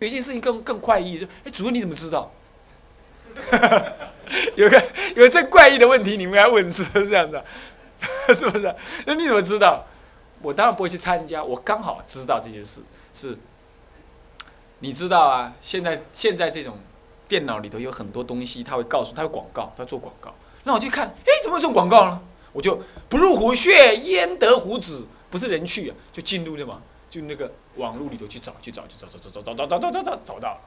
有一件事情更更怪异，就哎，主任你怎么知道？有个有这怪异的问题，你们要问是不是这样子？是不是？那你怎么知道？我当然不会去参加，我刚好知道这件事。是，你知道啊？现在现在这种电脑里头有很多东西，他会告诉他有广告，他做广告。那我就看，哎，怎么会做广告呢？我就不入虎穴，焉得虎子？不是人去啊，就进入的嘛，就那个网络里头去找，去找，去找，找找找找找找找找找到。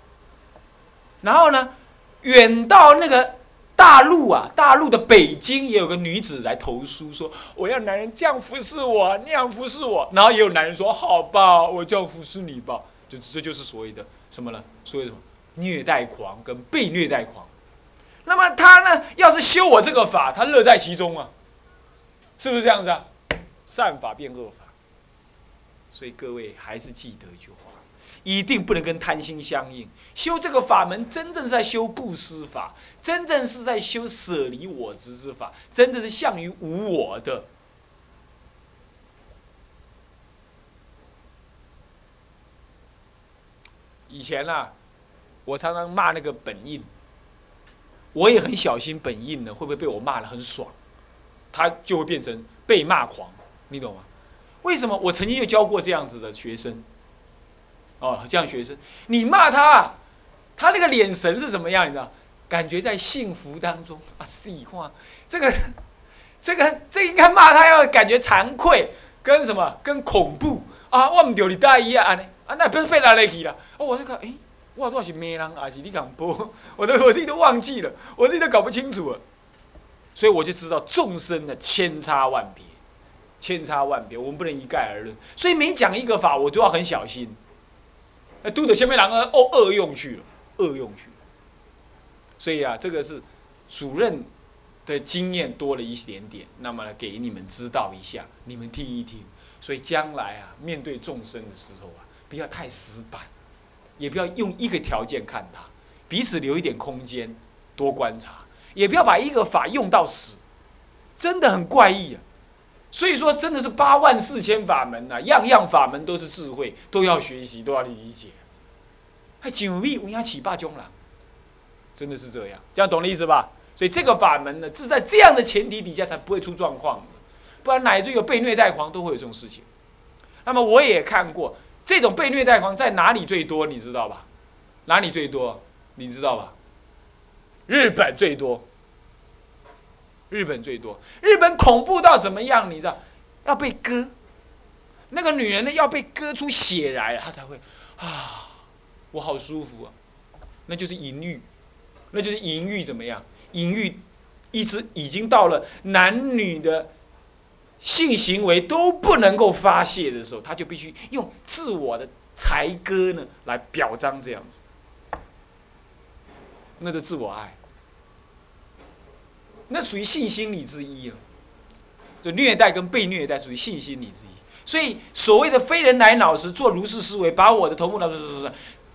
然后呢，远到那个。大陆啊，大陆的北京也有个女子来投诉说，我要男人这样服侍我，那样服侍我。然后也有男人说，好吧，我这样服侍你吧。就这就是所谓的什么呢？所谓什么虐待狂跟被虐待狂。那么他呢，要是修我这个法，他乐在其中啊，是不是这样子啊？善法变恶法。所以各位还是记得一句话。一定不能跟贪心相应。修这个法门，真正是在修布施法，真正是在修舍离我执之法，真正是向于无我的。以前啊，我常常骂那个本印，我也很小心本印呢，会不会被我骂的很爽？他就会变成被骂狂，你懂吗？为什么？我曾经就教过这样子的学生。哦，这样学生，你骂他，他那个眼神是什么样？你知道？感觉在幸福当中啊！细话，这个，这个，这应该骂他要感觉惭愧，跟什么？跟恐怖啊！我唔丢你大衣啊！啊，啊，那不是被拉来去了？哦，我就看，哎，我到底是咩人，还是你讲播？我都我自己都忘记了，我自己都搞不清楚了。所以我就知道众生的千差万别，千差万别，我们不能一概而论。所以每讲一个法，我都要很小心。哎，都得下面两个哦，恶用去了，恶用去了。所以啊，这个是主任的经验多了一点点，那么呢给你们知道一下，你们听一听。所以将来啊，面对众生的时候啊，不要太死板，也不要用一个条件看他，彼此留一点空间，多观察，也不要把一个法用到死，真的很怪异啊。所以说，真的是八万四千法门呐，样样法门都是智慧，都要学习，都要理解。还九密无压起霸中了，真的是这样，这样懂的意思吧？所以这个法门呢，是在这样的前提底下才不会出状况，不然乃至有被虐待狂都会有这种事情。那么我也看过这种被虐待狂在哪里最多，你知道吧？哪里最多？你知道吧？日本最多。日本最多，日本恐怖到怎么样？你知道，要被割，那个女人呢要被割出血来，她才会啊，我好舒服啊，那就是淫欲，那就是淫欲怎么样？淫欲一直已经到了男女的性行为都不能够发泄的时候，他就必须用自我的才割呢来表彰这样子，那就自我爱。那属于性心理之一啊，就虐待跟被虐待属于性心理之一。所以所谓的非人来脑时做如是思维，把我的头目脑是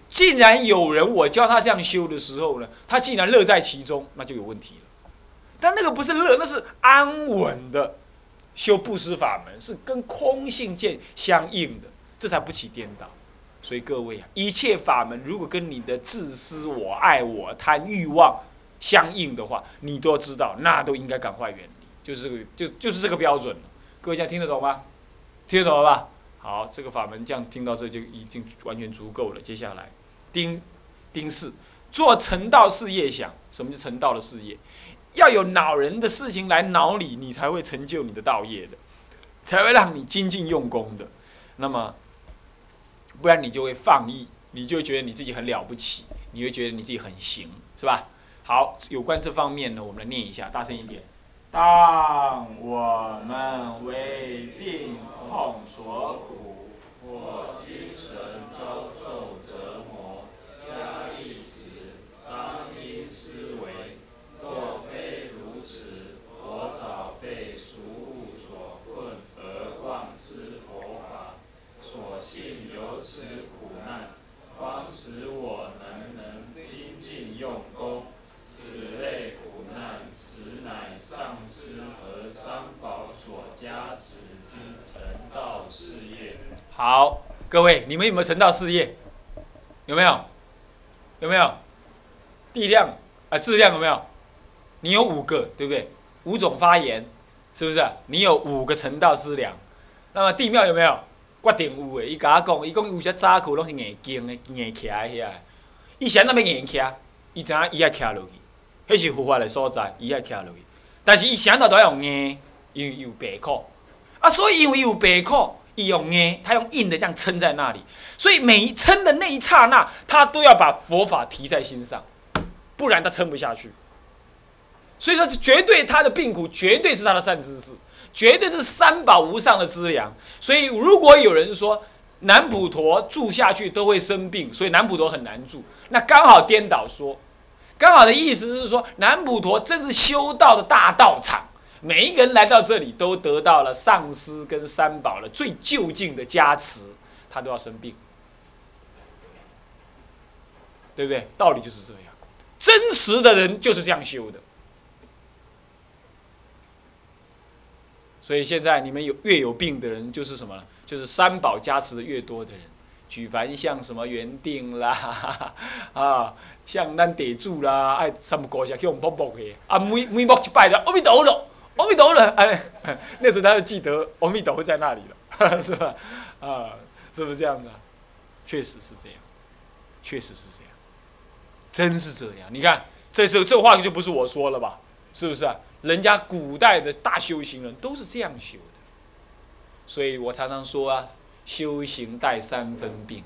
竟然有人我教他这样修的时候呢，他竟然乐在其中，那就有问题了。但那个不是乐，那是安稳的修布施法门，是跟空性见相应的，这才不起颠倒。所以各位啊，一切法门如果跟你的自私、我爱、我贪、欲望。相应的话，你都知道，那都应该赶快远离，就是这个，就就是这个标准。各位现在听得懂吗？听得懂了吧？好，这个法门这样听到这就已经完全足够了。接下来，丁丁四，做成道事业想，什么叫成道的事业？要有恼人的事情来恼你，你才会成就你的道业的，才会让你精进用功的。那么，不然你就会放逸，你就觉得你自己很了不起，你会觉得你自己很行，是吧？好，有关这方面呢，我们来念一下，大声一点。当我们为病痛所苦，或精神遭受折磨、压力时，当因思维，若非如此，我早被俗物所困而忘失佛法。所幸由此苦难，方使我能能精进用功。此类苦难，实乃上师和三宝所加持之成道事业。好，各位，你们有没有成道事业？有没有？有没有？地量啊，质量有没有？你有五个，对不对？五种发言，是不是？你有五个成道之量。那么地庙有没有？决定有诶。伊甲我讲，伊讲有些早课拢是硬经诶，硬徛诶遐。伊想那么硬徛，伊知影伊爱徛落去，迄是佛法诶所在，伊爱徛落去。但是伊想到都要硬，因为有白苦。啊，所以因为有白苦，利用硬，他用硬的这样撑在那里。所以每一撑的那一刹那，他都要把佛法提在心上，不然他撑不下去。所以说，是绝对他的病苦，绝对是他的善知识，绝对是三宝无上的资粮。所以，如果有人说南普陀住下去都会生病，所以南普陀很难住，那刚好颠倒说，刚好的意思是说，南普陀真是修道的大道场，每一个人来到这里都得到了上师跟三宝的最就近的加持，他都要生病，对不对？道理就是这样，真实的人就是这样修的。所以现在你们有越有病的人，就是什么？就是三宝加持的越多的人。举凡像什么圆定啦，啊，像咱地主啦，爱三不高下去用卜卜的，啊，每每卜一拜的，阿弥陀佛，阿弥陀佛，哎，那时候他就记得阿弥陀佛在那里了，是吧？啊，是不是这样的？确实是这样，确实是这样，真是这样。你看，这这这话就不是我说了吧？是不是啊？人家古代的大修行人都是这样修的，所以我常常说啊，修行带三分病。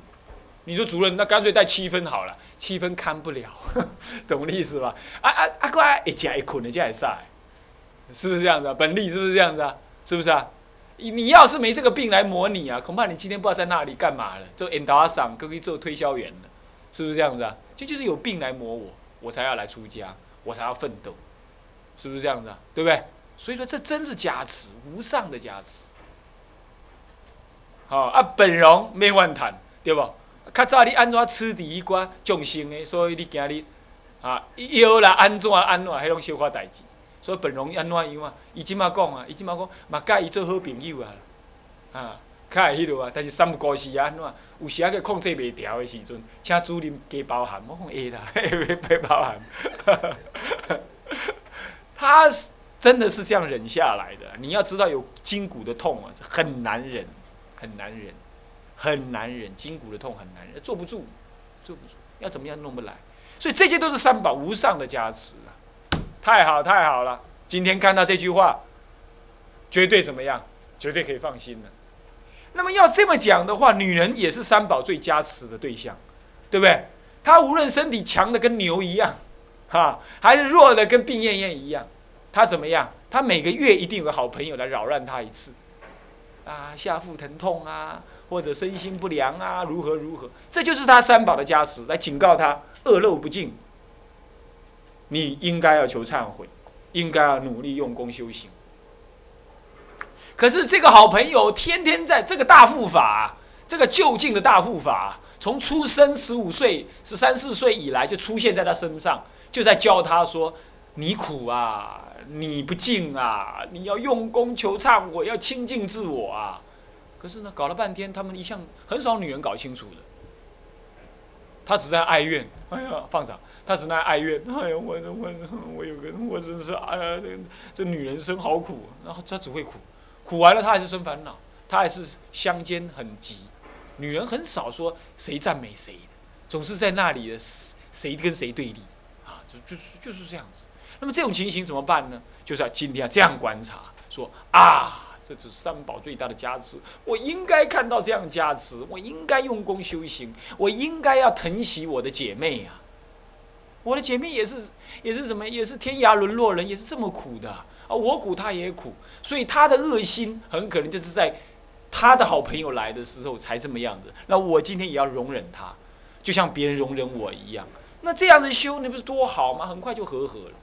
你说主任，那干脆带七分好了，七分看不了，懂我的意思吧？啊啊啊！乖，一加一捆的加一晒，是不是这样子啊？本利是不是这样子啊？是不是啊？你要是没这个病来磨你啊，恐怕你今天不知道在那里干嘛了，做 endorser，可以做推销员了，是不是这样子啊？这就是有病来磨我，我才要来出家，我才要奋斗。是不是这样子啊？对不对？所以说这真是加持，无上的加持。好啊，本容免万谈，对不？较早你安怎吃第一关众生的，所以你今日啊，药啦安怎安怎，迄种小可代志。所以本容安怎样啊？伊即马讲啊，伊即马讲嘛，甲伊做好朋友啊，啊，较会迄落啊。但是三不五时啊，安怎？有时啊个控制袂调的时阵，请主任加包涵，我讲会啦，会包涵。他真的是这样忍下来的。你要知道，有筋骨的痛啊，很难忍，很难忍，很难忍。筋骨的痛很难忍，坐不住，坐不住，要怎么样弄不来。所以这些都是三宝无上的加持啊！太好太好了，今天看到这句话，绝对怎么样？绝对可以放心了。那么要这么讲的话，女人也是三宝最加持的对象，对不对？她无论身体强的跟牛一样。哈，还是弱的，跟病恹恹一样。她怎么样？她每个月一定有个好朋友来扰乱她一次。啊，下腹疼痛啊，或者身心不良啊，如何如何？这就是他三宝的加持，来警告他恶漏不净。你应该要求忏悔，应该要努力用功修行。可是这个好朋友天天在这个大护法，这个就近的大护法，从出生十五岁、十三四岁以来就出现在他身上。就在教他说：“你苦啊，你不敬啊，你要用功求忏悔，要清净自我啊。”可是呢，搞了半天，他们一向很少女人搞清楚的。他只在哀怨，哎呀，放长，他只能哀怨，哎呀，我我我有个，我真是哎呀，这这女人生好苦。然后他只会苦，苦完了他还是生烦恼，他还是相间很急。女人很少说谁赞美谁的，总是在那里的谁跟谁对立啊。就是就是这样子，那么这种情形怎么办呢？就是要今天要这样观察，说啊，这是三宝最大的加持，我应该看到这样加持，我应该用功修行，我应该要疼惜我的姐妹呀。我的姐妹也是也是什么，也是天涯沦落人，也是这么苦的啊，我苦她也苦，所以她的恶心很可能就是在她的好朋友来的时候才这么样子。那我今天也要容忍她，就像别人容忍我一样。那这样子修，那不是多好吗？很快就和合了。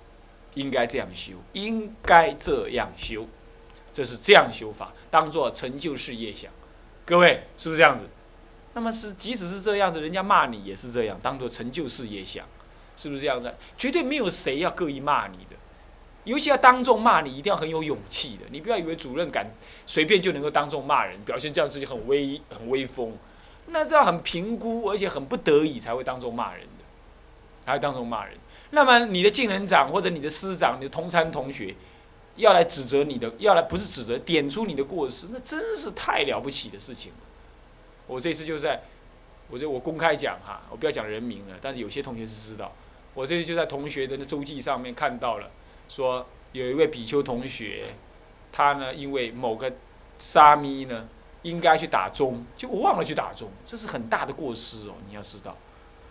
应该这样修，应该这样修，这是这样修法，当做成就事业想。各位是不是这样子？那么是，即使是这样子，人家骂你也是这样，当做成就事业想，是不是这样子？绝对没有谁要刻意骂你的，尤其要当众骂你，一定要很有勇气的。你不要以为主任敢随便就能够当众骂人，表现这样自己很威很威风。那这样很评估，而且很不得已才会当众骂人的，才会当众骂人。那么你的敬人长或者你的师长、你的同参同学，要来指责你的，要来不是指责，点出你的过失，那真是太了不起的事情了。我这次就在，我这我公开讲哈，我不要讲人名了，但是有些同学是知道，我这次就在同学的那周记上面看到了，说有一位比丘同学，他呢因为某个沙弥呢应该去打钟，结果忘了去打钟，这是很大的过失哦，你要知道。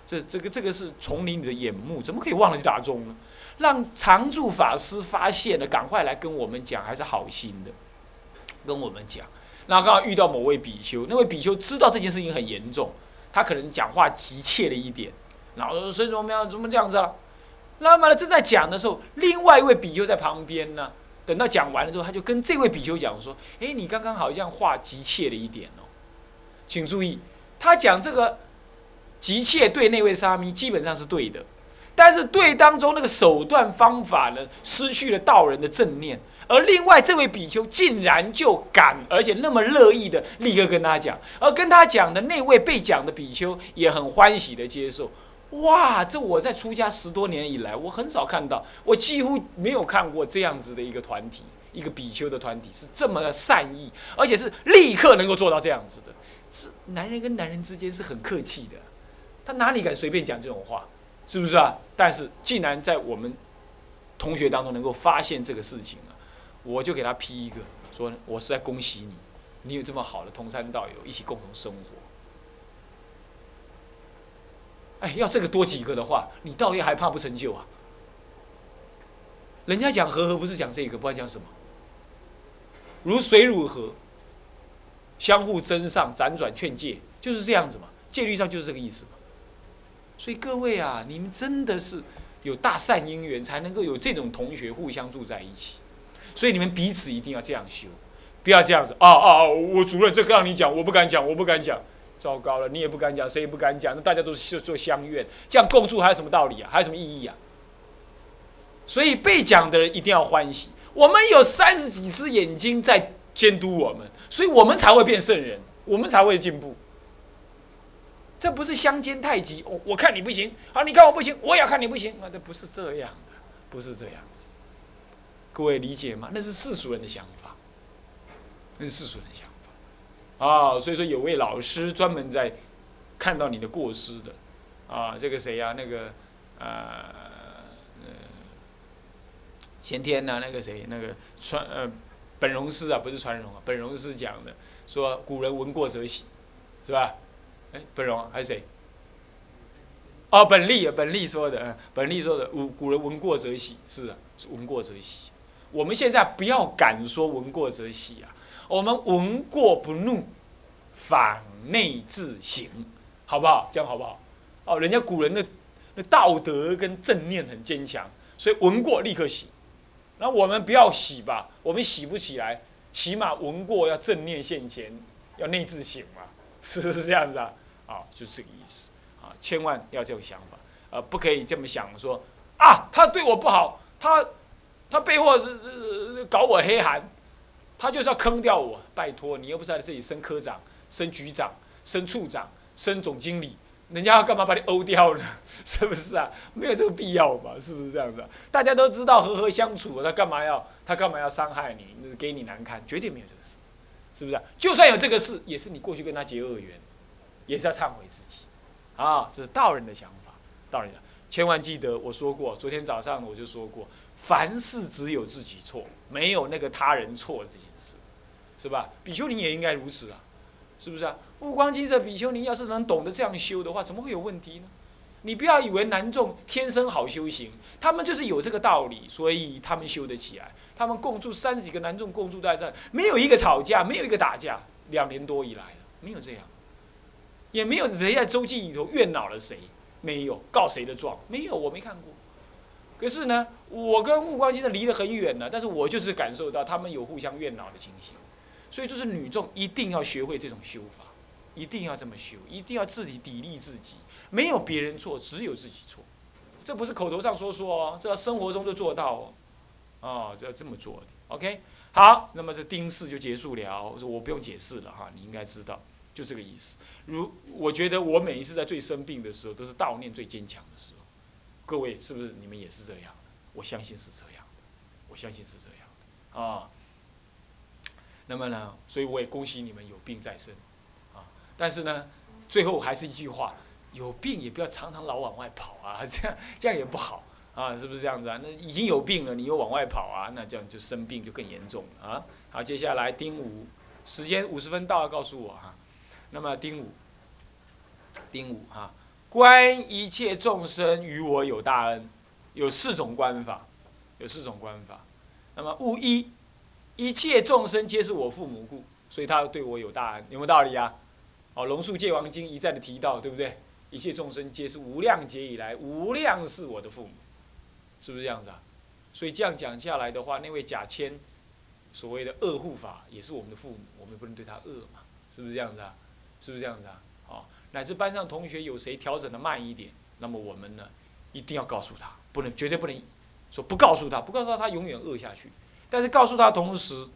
这这个这个是丛林里的眼目，怎么可以忘了去打钟呢？让常住法师发现了，赶快来跟我们讲，还是好心的，跟我们讲。那刚好遇到某位比丘，那位比丘知道这件事情很严重，他可能讲话急切了一点，然后说：“孙怎么样？怎么这样子啊？”那么呢，正在讲的时候，另外一位比丘在旁边呢。等到讲完了之后，他就跟这位比丘讲说：“哎，你刚刚好像话急切了一点哦，请注意，他讲这个。”急切对那位沙弥基本上是对的，但是对当中那个手段方法呢，失去了道人的正念。而另外这位比丘竟然就敢，而且那么乐意的立刻跟他讲，而跟他讲的那位被讲的比丘也很欢喜的接受。哇，这我在出家十多年以来，我很少看到，我几乎没有看过这样子的一个团体，一个比丘的团体是这么的善意，而且是立刻能够做到这样子的。是男人跟男人之间是很客气的。他哪里敢随便讲这种话，是不是啊？但是既然在我们同学当中能够发现这个事情啊，我就给他批一个，说我是在恭喜你，你有这么好的同山道友，一起共同生活。哎，要这个多几个的话，你道业还怕不成就啊？人家讲和和不是讲这个，不然讲什么？如水乳河，相互增上，辗转劝诫，就是这样子嘛。戒律上就是这个意思嘛。所以各位啊，你们真的是有大善因缘，才能够有这种同学互相住在一起。所以你们彼此一定要这样修，不要这样子啊啊啊！我主任这个让你讲，我不敢讲，我不敢讲，糟糕了，你也不敢讲，谁也不敢讲，那大家都是做相怨，这样共住还有什么道理啊？还有什么意义啊？所以被讲的人一定要欢喜。我们有三十几只眼睛在监督我们，所以我们才会变圣人，我们才会进步。这不是相煎太急，我我看你不行，好，你看我不行，我也要看你不行，啊，这不是这样的，不是这样子。各位理解吗？那是世俗人的想法，那是世俗人的想法。啊，所以说有位老师专门在看到你的过失的，啊，这个谁呀？那个呃，前天呢，那个谁，那个传呃本荣师啊，不是传荣啊，本荣师讲的，说古人闻过则喜，是吧？哎，本荣还是谁？哦，本利，本利说的，本利说的，古古人闻过则喜，是啊，闻过则喜。我们现在不要敢说闻过则喜啊，我们闻过不怒，反内自省，好不好？这样好不好？哦，人家古人的那道德跟正念很坚强，所以闻过立刻洗。那我们不要洗吧，我们洗不起来，起码闻过要正念现前，要内自省嘛。是不是这样子啊？啊，就是这个意思啊！千万要这种想法，呃，不可以这么想说啊，他对我不好，他他背后是是搞我黑函，他就是要坑掉我。拜托，你又不是在这里升科长、升局长、升处长、升总经理，人家要干嘛把你欧掉呢？是不是啊？没有这个必要吧？是不是这样子？大家都知道和和相处，他干嘛要他干嘛要伤害你，给你难堪？绝对没有这个事。是不是？就算有这个事，也是你过去跟他结恶缘，也是要忏悔自己，啊，这是道人的想法。道人，千万记得我说过，昨天早上我就说过，凡事只有自己错，没有那个他人错这件事，是吧？比丘尼也应该如此啊，是不是啊？悟光金色比丘尼要是能懂得这样修的话，怎么会有问题呢？你不要以为男众天生好修行，他们就是有这个道理，所以他们修得起来。他们共住三十几个男众共住在这，没有一个吵架，没有一个打架，两年多以来没有这样，也没有谁在周记里头怨恼了谁，没有告谁的状，没有，我没看过。可是呢，我跟悟光先生离得很远了，但是我就是感受到他们有互相怨恼的情形，所以就是女众一定要学会这种修法，一定要这么修，一定要自己砥砺自己，没有别人错，只有自己错，这不是口头上说说哦，这要生活中就做到哦。哦，就要这么做，OK，好，那么这丁四就结束了，我不用解释了哈，你应该知道。就这个意思。如我觉得我每一次在最生病的时候，都是悼念最坚强的时候。各位是不是你们也是这样？我相信是这样的，我相信是这样的啊。那么呢，所以我也恭喜你们有病在身啊。但是呢，最后还是一句话：有病也不要常常老往外跑啊，这样这样也不好啊，是不是这样子啊？那已经有病了，你又往外跑啊，那这样就生病就更严重了啊。好，接下来丁五，时间五十分到，告诉我哈。那么丁五，丁五哈。观一切众生与我有大恩，有四种观法，有四种观法。那么物一，一切众生皆是我父母故，所以他对我有大恩，有没有道理啊？哦，《龙树界王经》一再的提到，对不对？一切众生皆是无量劫以来无量是我的父母，是不是这样子啊？所以这样讲下来的话，那位假谦所谓的恶护法也是我们的父母，我们不能对他恶嘛？是不是这样子啊？是不是这样子啊？哦乃至班上同学有谁调整的慢一点，那么我们呢，一定要告诉他，不能绝对不能说不告诉他，不告诉他他永远饿下去。但是告诉他同时，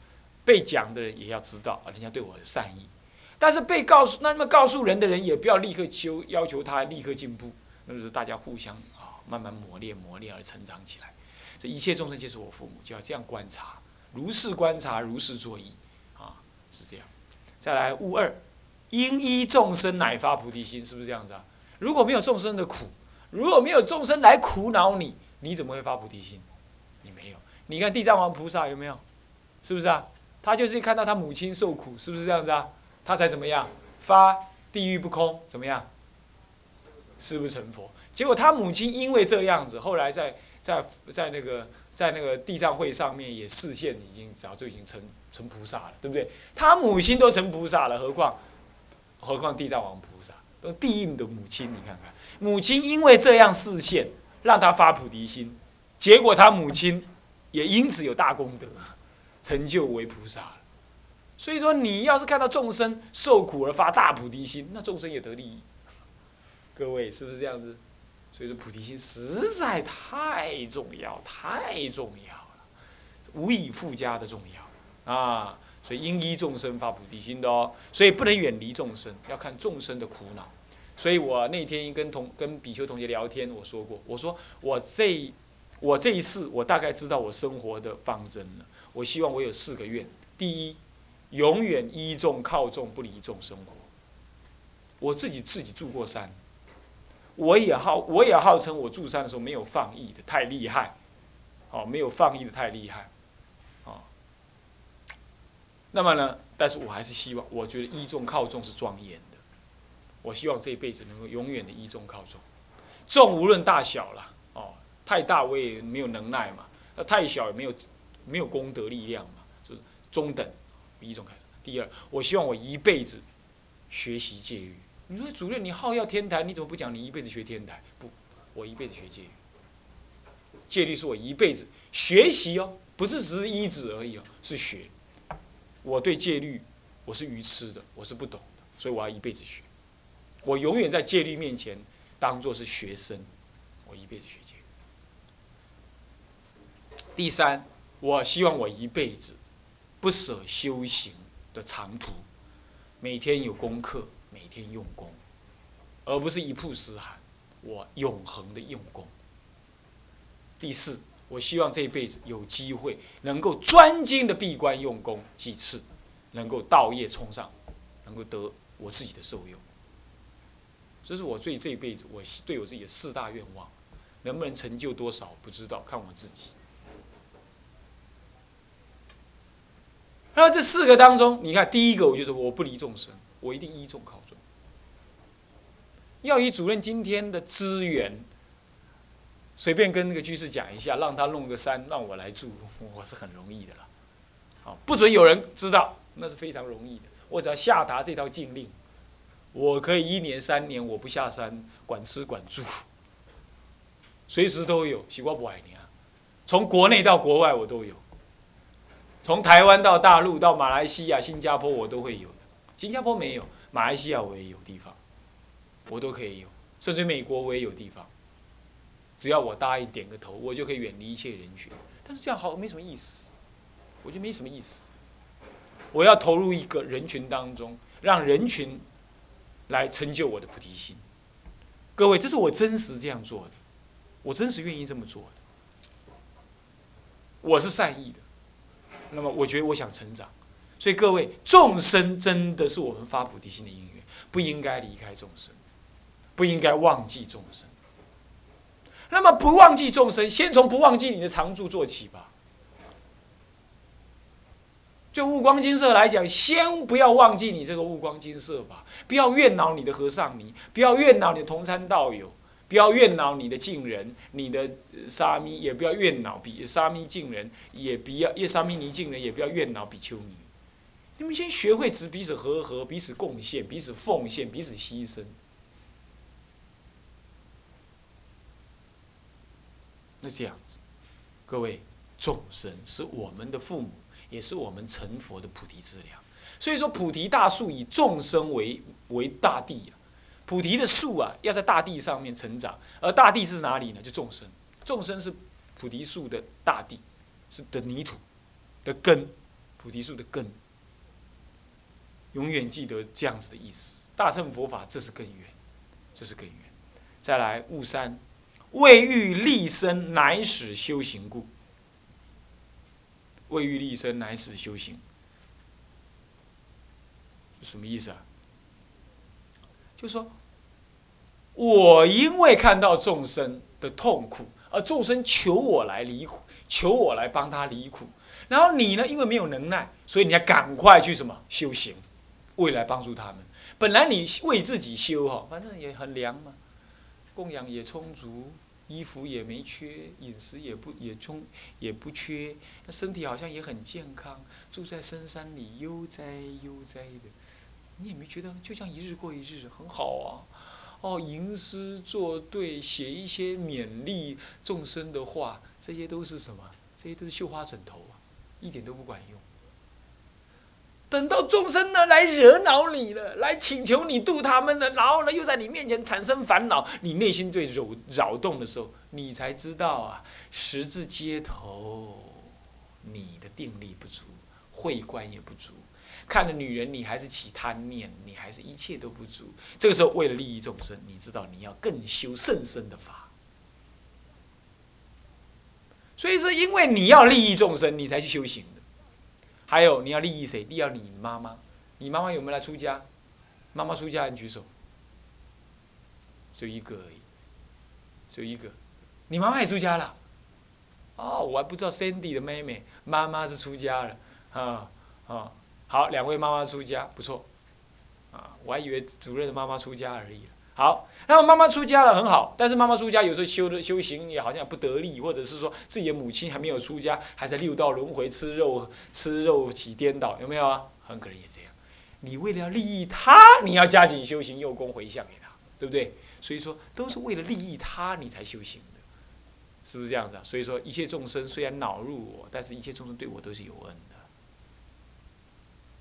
被讲的人也要知道啊，人家对我的善意。但是被告诉那么告诉人的人也不要立刻求要求他立刻进步，那就是大家互相啊慢慢磨练磨练而成长起来。这一切众生皆是我父母，就要这样观察，如是观察，如是作意，啊，是这样。再来悟二。因依众生乃发菩提心，是不是这样子啊？如果没有众生的苦，如果没有众生来苦恼你，你怎么会发菩提心？你没有。你看地藏王菩萨有没有？是不是啊？他就是看到他母亲受苦，是不是这样子啊？他才怎么样发地狱不空？怎么样？是不是成佛？结果他母亲因为这样子，后来在在在那个在那个地藏会上面也视线已经早就已经成成菩萨了，对不对？他母亲都成菩萨了，何况？何况地藏王菩萨都地狱的母亲，你看看，母亲因为这样视线，让他发菩提心，结果他母亲也因此有大功德，成就为菩萨了。所以说，你要是看到众生受苦而发大菩提心，那众生也得利益。各位是不是这样子？所以说，菩提心实在太重要，太重要了，无以复加的重要啊。所以应依众生发菩提心的哦，所以不能远离众生，要看众生的苦恼。所以我那天跟同跟比丘同学聊天，我说过，我说我这我这一世，我大概知道我生活的方针了。我希望我有四个愿：第一，永远依众靠众不离众生活。我自己自己住过山，我也号我也号称我住山的时候没有放逸的太厉害，哦，没有放逸的太厉害。那么呢？但是我还是希望，我觉得依众靠众是庄严的。我希望这一辈子能够永远的依众靠众，众无论大小了，哦，太大我也没有能耐嘛，那太小也没有没有功德力量嘛，就是中等依众靠。第二，我希望我一辈子学习戒律。你说主任，你好要天台，你怎么不讲你一辈子学天台？不，我一辈子学戒律。戒律是我一辈子学习哦，不是只是一指而已哦，是学。我对戒律，我是愚痴的，我是不懂的，所以我要一辈子学。我永远在戒律面前当做是学生，我一辈子学戒律。第三，我希望我一辈子不舍修行的长途，每天有功课，每天用功，而不是一曝十寒。我永恒的用功。第四。我希望这一辈子有机会能够专精的闭关用功几次，能够道业冲上，能够得我自己的受用。这是我对这一辈子我对我自己的四大愿望，能不能成就多少不知道，看我自己。那这四个当中，你看第一个，我就是我不离众生，我一定依众靠众。要以主任今天的资源。随便跟那个居士讲一下，让他弄个山让我来住，我是很容易的了。好，不准有人知道，那是非常容易的。我只要下达这套禁令，我可以一年三年我不下山，管吃管住，随时都有。习惯不爱你啊，从国内到国外我都有，从台湾到大陆到马来西亚、新加坡我都会有的。新加坡没有，马来西亚我也有地方，我都可以有，甚至美国我也有地方。只要我答应点个头，我就可以远离一切人群。但是这样好没什么意思，我觉得没什么意思。我要投入一个人群当中，让人群来成就我的菩提心。各位，这是我真实这样做的，我真实愿意这么做的，我是善意的。那么，我觉得我想成长，所以各位，众生真的是我们发菩提心的因缘，不应该离开众生，不应该忘记众生。那么，不忘记众生，先从不忘记你的常住做起吧。就悟光金色来讲，先不要忘记你这个悟光金色吧，不要怨恼你的和尚尼，不要怨恼你的同参道友，不要怨恼你的近人，你的沙弥也不要怨恼比沙弥近人，也不要叶沙弥尼近人，也不要怨恼比丘尼。你们先学会只彼此和合，彼此贡献，彼此奉献，彼此牺牲。那这样子，各位众生是我们的父母。也是我们成佛的菩提之粮，所以说菩提大树以众生为为大地啊，菩提的树啊要在大地上面成长，而大地是哪里呢？就众生，众生是菩提树的大地，是的泥土的根，菩提树的根，永远记得这样子的意思。大乘佛法这是根源，这是根源。再来悟三，未欲立身，乃使修行故。未欲立身，乃使修行。什么意思啊？就说，我因为看到众生的痛苦，而众生求我来离苦，求我来帮他离苦。然后你呢，因为没有能耐，所以你要赶快去什么修行，未来帮助他们。本来你为自己修哈，反正也很凉嘛，供养也充足。衣服也没缺，饮食也不也充也不缺，那身体好像也很健康，住在深山里悠哉悠哉的，你也没觉得就像一日过一日很好啊？哦，吟诗作对，写一些勉励众生的话，这些都是什么？这些都是绣花枕头啊，一点都不管用。等到众生呢来惹恼你了，来请求你度他们了，然后呢又在你面前产生烦恼，你内心最扰扰动的时候，你才知道啊，十字街头，你的定力不足，慧观也不足，看了女人你还是起贪念，你还是一切都不足。这个时候为了利益众生，你知道你要更修甚深的法。所以说因为你要利益众生，你才去修行。还有你要利益谁？利益你妈妈。你妈妈有没有来出家？妈妈出家，你举手。只有一个而已，只有一个。你妈妈也出家了。哦，我还不知道 Cindy 的妹妹妈妈是出家了。啊啊，好，两位妈妈出家，不错。啊，我还以为主任的妈妈出家而已。好，那么妈妈出家了很好，但是妈妈出家有时候修的修行也好像不得力，或者是说自己的母亲还没有出家，还在六道轮回吃肉吃肉起颠倒，有没有啊？很可能也这样。你为了利益他，你要加紧修行，用功回向给他，对不对？所以说都是为了利益他，你才修行的，是不是这样子啊？所以说一切众生虽然恼入我，但是一切众生对我都是有恩的。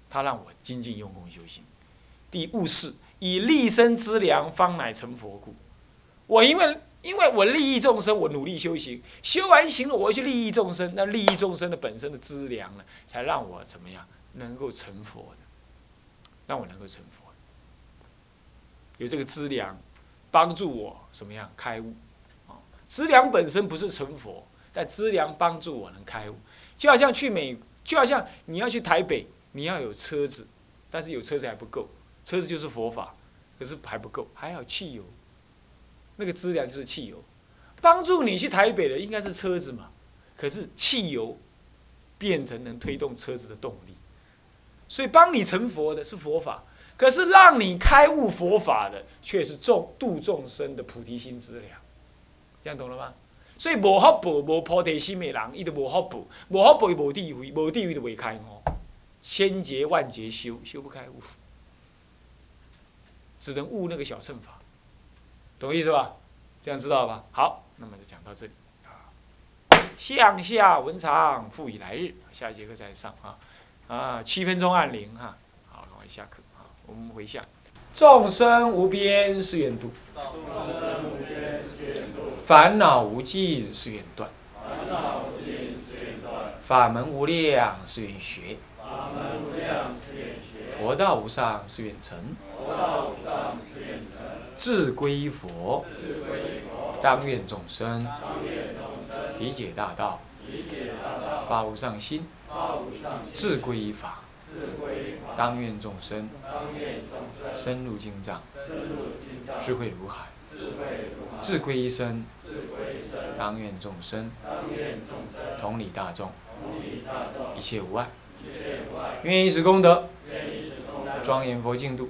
他让我精进用功修行。第五是。以立身之良，方乃成佛故。我因为因为我利益众生，我努力修行，修完行了，我要去利益众生。那利益众生的本身的资粮呢，才让我怎么样能够成佛的，让我能够成佛。有这个资粮，帮助我什么样开悟？啊，资粮本身不是成佛，但资粮帮助我能开悟。就好像去美，就好像你要去台北，你要有车子，但是有车子还不够。车子就是佛法，可是还不够，还有汽油。那个资粮就是汽油，帮助你去台北的应该是车子嘛？可是汽油变成能推动车子的动力，所以帮你成佛的是佛法，可是让你开悟佛法的却是众度众生的菩提心资粮。这样懂了吗？所以无福报、无菩提心的人，伊就无福报，无福报伊无地位，无地位就未开悟，千劫万劫修修不开悟。只能悟那个小乘法，懂意思吧？这样知道吧？好，那么就讲到这里啊。向下文长，复以来日，下一节课再上啊。啊，七分钟按铃哈。好，我下课啊。我们回向。众生无边誓愿度，烦恼无尽誓愿断，法门无量誓愿学，佛道无上誓愿成。智归佛，当愿众生体解大道，发无上心；智归法，当愿众生深入经藏，智慧如海；智归身，当愿众生同理大众，一切无碍。愿以此功德，庄严佛净土。